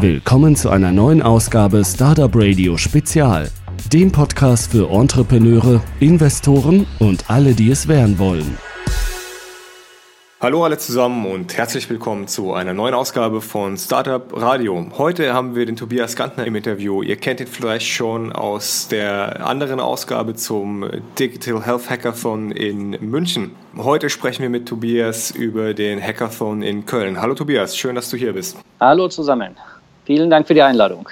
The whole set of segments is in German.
Willkommen zu einer neuen Ausgabe Startup Radio Spezial, dem Podcast für Entrepreneure, Investoren und alle, die es werden wollen. Hallo alle zusammen und herzlich willkommen zu einer neuen Ausgabe von Startup Radio. Heute haben wir den Tobias Gantner im Interview. Ihr kennt ihn vielleicht schon aus der anderen Ausgabe zum Digital Health Hackathon in München. Heute sprechen wir mit Tobias über den Hackathon in Köln. Hallo Tobias, schön, dass du hier bist. Hallo zusammen. Vielen Dank für die Einladung.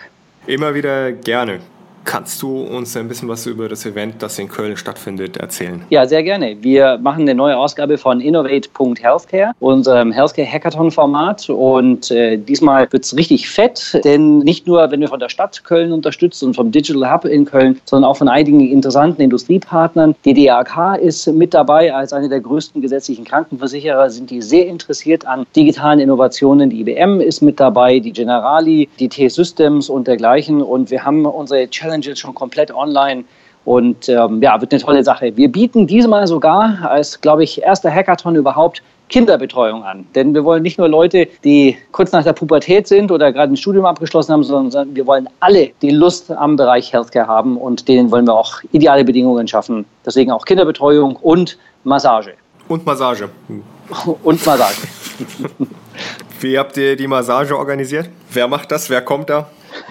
Immer wieder gerne. Kannst du uns ein bisschen was über das Event, das in Köln stattfindet, erzählen? Ja, sehr gerne. Wir machen eine neue Ausgabe von Innovate.healthcare, unserem Healthcare Hackathon Format. Und äh, diesmal wird es richtig fett, denn nicht nur, wenn wir von der Stadt Köln unterstützt und vom Digital Hub in Köln, sondern auch von einigen interessanten Industriepartnern. Die DRK ist mit dabei als eine der größten gesetzlichen Krankenversicherer, sind die sehr interessiert an digitalen Innovationen. Die IBM ist mit dabei, die Generali, die T-Systems und dergleichen. Und wir haben unsere Challenge Challenges schon komplett online. Und ähm, ja, wird eine tolle Sache. Wir bieten diesmal sogar als, glaube ich, erster Hackathon überhaupt Kinderbetreuung an. Denn wir wollen nicht nur Leute, die kurz nach der Pubertät sind oder gerade ein Studium abgeschlossen haben, sondern wir wollen alle, die Lust am Bereich Healthcare haben und denen wollen wir auch ideale Bedingungen schaffen. Deswegen auch Kinderbetreuung und Massage. Und Massage. und Massage. Wie habt ihr die Massage organisiert? Wer macht das? Wer kommt da?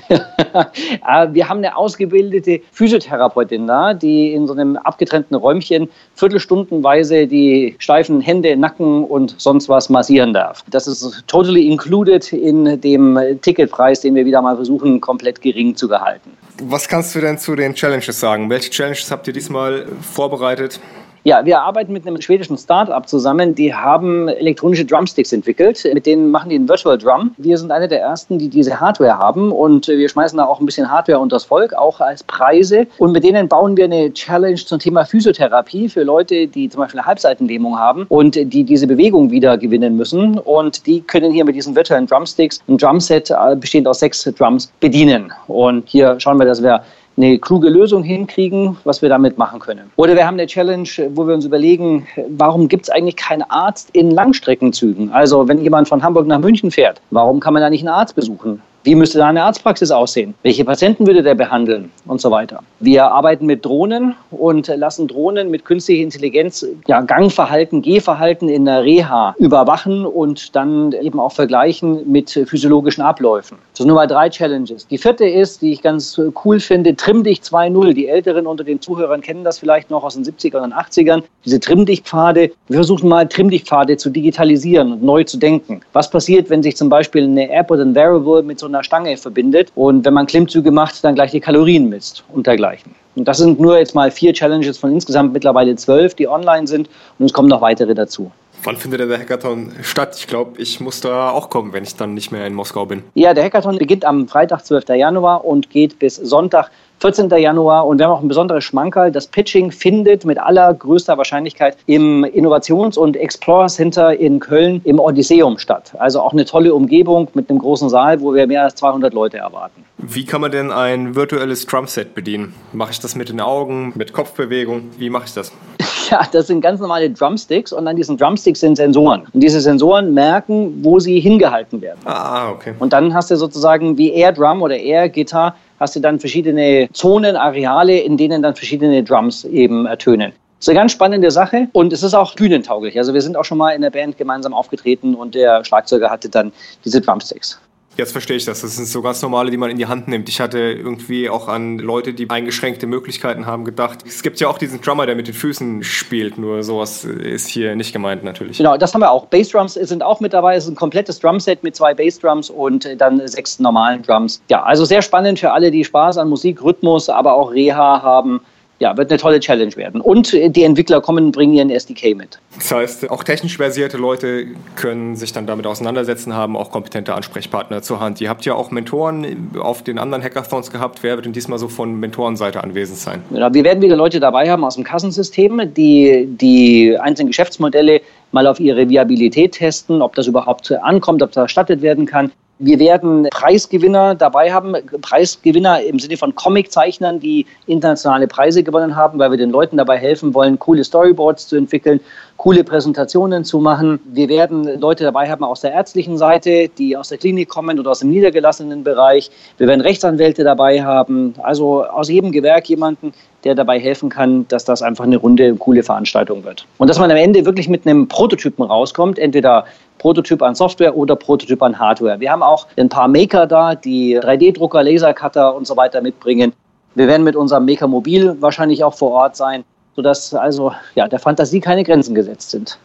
Äh, wir haben eine ausgebildete Physiotherapeutin da, die in so einem abgetrennten Räumchen viertelstundenweise die steifen Hände, Nacken und sonst was massieren darf. Das ist totally included in dem Ticketpreis, den wir wieder mal versuchen, komplett gering zu gehalten. Was kannst du denn zu den Challenges sagen? Welche Challenges habt ihr diesmal vorbereitet? Ja, wir arbeiten mit einem schwedischen Start-up zusammen. Die haben elektronische Drumsticks entwickelt. Mit denen machen die einen Virtual Drum. Wir sind eine der ersten, die diese Hardware haben. Und wir schmeißen da auch ein bisschen Hardware unter das Volk, auch als Preise. Und mit denen bauen wir eine Challenge zum Thema Physiotherapie für Leute, die zum Beispiel eine Halbseitenlähmung haben und die diese Bewegung wieder gewinnen müssen. Und die können hier mit diesen virtuellen Drumsticks ein Drumset äh, bestehend aus sechs Drums bedienen. Und hier schauen wir, dass wir eine kluge Lösung hinkriegen, was wir damit machen können. Oder wir haben eine Challenge, wo wir uns überlegen, warum gibt es eigentlich keinen Arzt in Langstreckenzügen? Also wenn jemand von Hamburg nach München fährt, warum kann man da nicht einen Arzt besuchen? Wie müsste da eine Arztpraxis aussehen? Welche Patienten würde der behandeln? Und so weiter. Wir arbeiten mit Drohnen und lassen Drohnen mit künstlicher Intelligenz ja, Gangverhalten, Gehverhalten in der Reha überwachen und dann eben auch vergleichen mit physiologischen Abläufen. Das sind nur mal drei Challenges. Die vierte ist, die ich ganz cool finde, Trimm dich 2.0. Die Älteren unter den Zuhörern kennen das vielleicht noch aus den 70ern und 80ern. Diese Trimm dich Pfade. Wir versuchen mal Trimm dich Pfade zu digitalisieren und neu zu denken. Was passiert, wenn sich zum Beispiel eine App oder ein Wearable mit so einer Stange verbindet und wenn man Klimmzüge macht, dann gleich die Kalorien misst und dergleichen. Und das sind nur jetzt mal vier Challenges von insgesamt mittlerweile zwölf, die online sind und es kommen noch weitere dazu. Wann findet der Hackathon statt? Ich glaube, ich muss da auch kommen, wenn ich dann nicht mehr in Moskau bin. Ja, der Hackathon beginnt am Freitag, 12. Januar und geht bis Sonntag, 14. Januar. Und wir haben auch ein besonderes Schmankerl. Das Pitching findet mit allergrößter Wahrscheinlichkeit im Innovations- und Explorer Center in Köln im Odysseum statt. Also auch eine tolle Umgebung mit einem großen Saal, wo wir mehr als 200 Leute erwarten. Wie kann man denn ein virtuelles Drumset bedienen? Mache ich das mit den Augen, mit Kopfbewegung? Wie mache ich das? Ja, das sind ganz normale Drumsticks und an diesen Drumsticks sind Sensoren. Und diese Sensoren merken, wo sie hingehalten werden. Ah, okay. Und dann hast du sozusagen wie Air Drum oder Air Gitarre hast du dann verschiedene Zonen, Areale, in denen dann verschiedene Drums eben ertönen. Das ist eine ganz spannende Sache und es ist auch bühnentauglich. Also wir sind auch schon mal in der Band gemeinsam aufgetreten und der Schlagzeuger hatte dann diese Drumsticks. Jetzt verstehe ich das. Das sind so ganz normale, die man in die Hand nimmt. Ich hatte irgendwie auch an Leute, die eingeschränkte Möglichkeiten haben, gedacht. Es gibt ja auch diesen Drummer, der mit den Füßen spielt, nur sowas ist hier nicht gemeint natürlich. Genau, das haben wir auch. Bassdrums sind auch mit dabei. Es ist ein komplettes Drumset mit zwei Bassdrums und dann sechs normalen Drums. Ja, also sehr spannend für alle, die Spaß an Musik, Rhythmus, aber auch Reha haben ja, wird eine tolle Challenge werden. Und die Entwickler kommen und bringen ihren SDK mit. Das heißt, auch technisch versierte Leute können sich dann damit auseinandersetzen, haben auch kompetente Ansprechpartner zur Hand. Ihr habt ja auch Mentoren auf den anderen Hackathons gehabt. Wer wird denn diesmal so von Mentorenseite anwesend sein? Ja, wir werden wieder Leute dabei haben aus dem Kassensystem, die die einzelnen Geschäftsmodelle mal auf ihre Viabilität testen, ob das überhaupt ankommt, ob das erstattet werden kann. Wir werden Preisgewinner dabei haben, Preisgewinner im Sinne von Comiczeichnern, die internationale Preise gewonnen haben, weil wir den Leuten dabei helfen wollen, coole Storyboards zu entwickeln. Coole Präsentationen zu machen. Wir werden Leute dabei haben aus der ärztlichen Seite, die aus der Klinik kommen oder aus dem niedergelassenen Bereich. Wir werden Rechtsanwälte dabei haben, also aus jedem Gewerk jemanden, der dabei helfen kann, dass das einfach eine runde, coole Veranstaltung wird. Und dass man am Ende wirklich mit einem Prototypen rauskommt, entweder Prototyp an Software oder Prototyp an Hardware. Wir haben auch ein paar Maker da, die 3D-Drucker, Lasercutter und so weiter mitbringen. Wir werden mit unserem Maker Mobil wahrscheinlich auch vor Ort sein, sodass also ja, der Fantasie keine Grenzen gesetzt sind.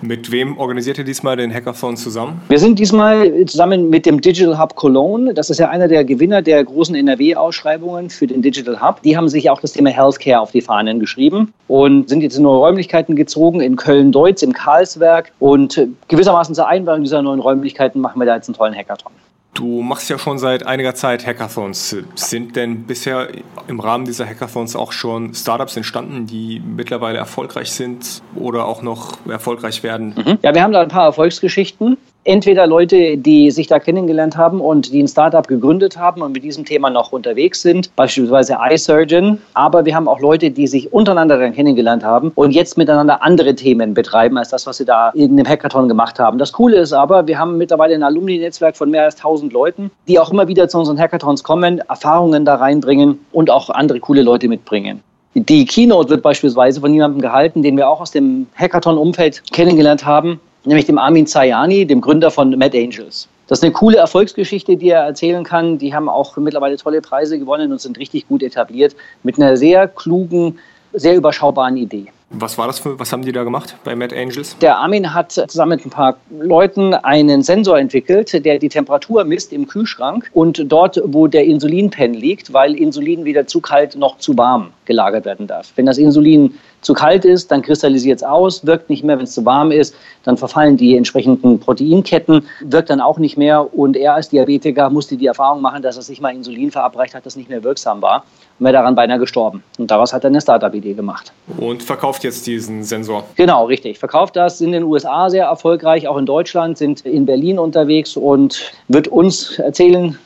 Mit wem organisiert ihr diesmal den Hackathon zusammen? Wir sind diesmal zusammen mit dem Digital Hub Cologne. Das ist ja einer der Gewinner der großen NRW-Ausschreibungen für den Digital Hub. Die haben sich auch das Thema Healthcare auf die Fahnen geschrieben und sind jetzt in neue Räumlichkeiten gezogen, in Köln-Deutz, im Karlswerk. Und gewissermaßen zur Einweihung dieser neuen Räumlichkeiten machen wir da jetzt einen tollen Hackathon. Du machst ja schon seit einiger Zeit Hackathons. Sind denn bisher im Rahmen dieser Hackathons auch schon Startups entstanden, die mittlerweile erfolgreich sind oder auch noch erfolgreich werden? Mhm. Ja, wir haben da ein paar Erfolgsgeschichten entweder Leute, die sich da kennengelernt haben und die ein Startup gegründet haben und mit diesem Thema noch unterwegs sind, beispielsweise iSurgeon. Aber wir haben auch Leute, die sich untereinander dann kennengelernt haben und jetzt miteinander andere Themen betreiben, als das, was sie da in dem Hackathon gemacht haben. Das Coole ist aber, wir haben mittlerweile ein Alumni-Netzwerk von mehr als 1000 Leuten, die auch immer wieder zu unseren Hackathons kommen, Erfahrungen da reinbringen und auch andere coole Leute mitbringen. Die Keynote wird beispielsweise von jemandem gehalten, den wir auch aus dem Hackathon-Umfeld kennengelernt haben nämlich dem Armin Zayani, dem Gründer von Mad Angels. Das ist eine coole Erfolgsgeschichte, die er erzählen kann. Die haben auch mittlerweile tolle Preise gewonnen und sind richtig gut etabliert mit einer sehr klugen, sehr überschaubaren Idee. Was war das für, was haben die da gemacht bei Mad Angels? Der Armin hat zusammen mit ein paar Leuten einen Sensor entwickelt, der die Temperatur misst im Kühlschrank und dort, wo der Insulinpen liegt, weil Insulin weder zu kalt noch zu warm gelagert werden darf. Wenn das Insulin zu kalt ist, dann kristallisiert es aus, wirkt nicht mehr, wenn es zu warm ist, dann verfallen die entsprechenden Proteinketten, wirkt dann auch nicht mehr. Und er als Diabetiker musste die Erfahrung machen, dass er sich mal Insulin verabreicht hat, das nicht mehr wirksam war. Und wäre daran beinahe gestorben. Und daraus hat er eine Startup-Idee gemacht. Und verkauft jetzt diesen Sensor? Genau, richtig. Verkauft das in den USA sehr erfolgreich, auch in Deutschland, sind in Berlin unterwegs und wird uns erzählen,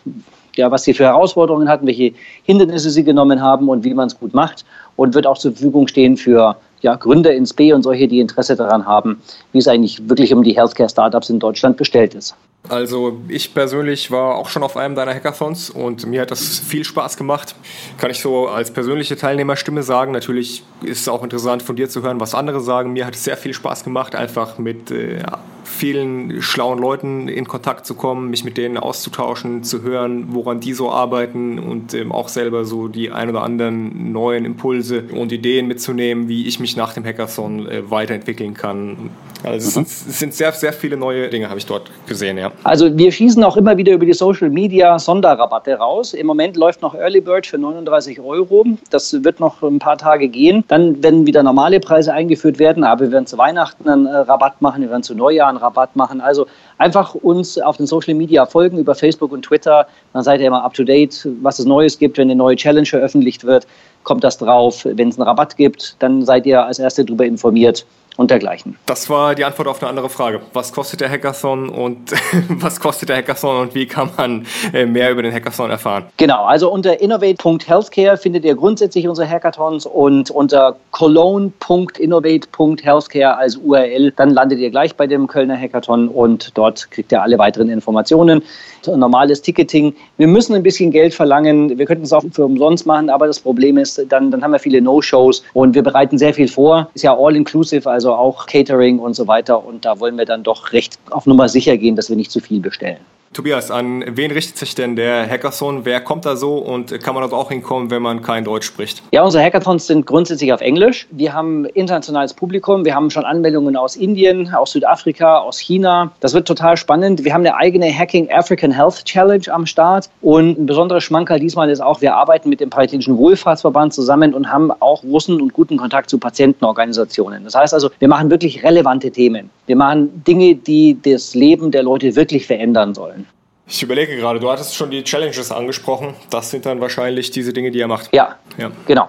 ja, was sie für Herausforderungen hatten, welche Hindernisse sie genommen haben und wie man es gut macht und wird auch zur Verfügung stehen für ja, Gründer ins B und solche, die Interesse daran haben, wie es eigentlich wirklich um die Healthcare-Startups in Deutschland bestellt ist. Also ich persönlich war auch schon auf einem deiner Hackathons und mir hat das viel Spaß gemacht. Kann ich so als persönliche Teilnehmerstimme sagen. Natürlich ist es auch interessant von dir zu hören, was andere sagen. Mir hat es sehr viel Spaß gemacht, einfach mit äh, vielen schlauen Leuten in Kontakt zu kommen, mich mit denen auszutauschen, zu hören, woran die so arbeiten und ähm, auch selber so die ein oder anderen neuen Impulse und Ideen mitzunehmen, wie ich mich nach dem Hackathon äh, weiterentwickeln kann. Also mhm. es, sind, es sind sehr, sehr viele neue Dinge, habe ich dort gesehen, ja. Also wir schießen auch immer wieder über die Social Media Sonderrabatte raus. Im Moment läuft noch Early Bird für 39 Euro. Das wird noch ein paar Tage gehen. Dann werden wieder normale Preise eingeführt werden, aber wir werden zu Weihnachten einen äh, Rabatt machen, wir werden zu Neujahr einen Rabatt machen. Also einfach uns auf den Social Media folgen über Facebook und Twitter. Dann seid ihr immer up to date, was es Neues gibt, wenn eine neue Challenge veröffentlicht wird, kommt das drauf. Wenn es einen Rabatt gibt, dann seid ihr als Erste darüber informiert und dergleichen. Das war die Antwort auf eine andere Frage. Was kostet der Hackathon und was kostet der Hackathon und wie kann man äh, mehr über den Hackathon erfahren? Genau, also unter innovate.healthcare findet ihr grundsätzlich unsere Hackathons und unter cologne.innovate.healthcare als URL, dann landet ihr gleich bei dem Kölner Hackathon und dort kriegt ihr alle weiteren Informationen. Normales Ticketing. Wir müssen ein bisschen Geld verlangen. Wir könnten es auch für umsonst machen, aber das Problem ist, dann, dann haben wir viele No-Shows und wir bereiten sehr viel vor. Ist ja all-inclusive, also also auch Catering und so weiter. Und da wollen wir dann doch recht auf Nummer sicher gehen, dass wir nicht zu viel bestellen. Tobias, an wen richtet sich denn der Hackathon? Wer kommt da so und kann man dort auch hinkommen, wenn man kein Deutsch spricht? Ja, unsere Hackathons sind grundsätzlich auf Englisch. Wir haben internationales Publikum. Wir haben schon Anmeldungen aus Indien, aus Südafrika, aus China. Das wird total spannend. Wir haben eine eigene Hacking African Health Challenge am Start. Und ein besonderer Schmankerl diesmal ist auch, wir arbeiten mit dem Paritätischen Wohlfahrtsverband zusammen und haben auch großen und guten Kontakt zu Patientenorganisationen. Das heißt also, wir machen wirklich relevante Themen. Wir machen Dinge, die das Leben der Leute wirklich verändern sollen. Ich überlege gerade, du hattest schon die Challenges angesprochen. Das sind dann wahrscheinlich diese Dinge, die er macht. Ja, ja. genau.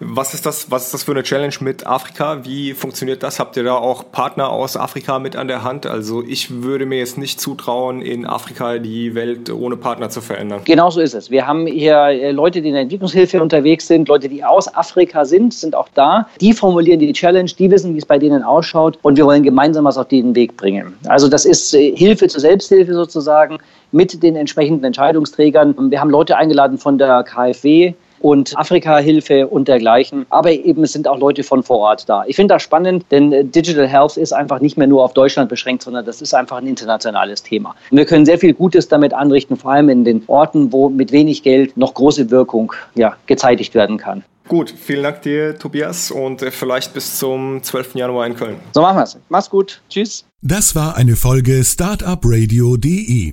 Was ist das, was ist das für eine Challenge mit Afrika? Wie funktioniert das? Habt ihr da auch Partner aus Afrika mit an der Hand? Also ich würde mir jetzt nicht zutrauen, in Afrika die Welt ohne Partner zu verändern. Genau so ist es. Wir haben hier äh, Leute, die in der Entwicklungshilfe unterwegs sind, Leute, die aus Afrika sind, sind auch da. Die formulieren die Challenge, die wissen, wie es bei denen ausschaut und wir wollen gemeinsam was auf den Weg bringen. Also das ist äh, Hilfe zur Selbsthilfe sozusagen mit den entsprechenden Entscheidungsträgern. Wir haben Leute eingeladen von der KfW, und Afrika-Hilfe und dergleichen. Aber eben es sind auch Leute von vor Ort da. Ich finde das spannend, denn äh, Digital Health ist einfach nicht mehr nur auf Deutschland beschränkt, sondern das ist einfach ein internationales Thema. Und wir können sehr viel Gutes damit anrichten, vor allem in den Orten, wo mit wenig Geld noch große Wirkung ja, gezeitigt werden kann. Gut, vielen Dank dir, Tobias, und äh, vielleicht bis zum 12. Januar in Köln. So machen wir es. Mach's gut. Tschüss. Das war eine Folge Startupradio.de.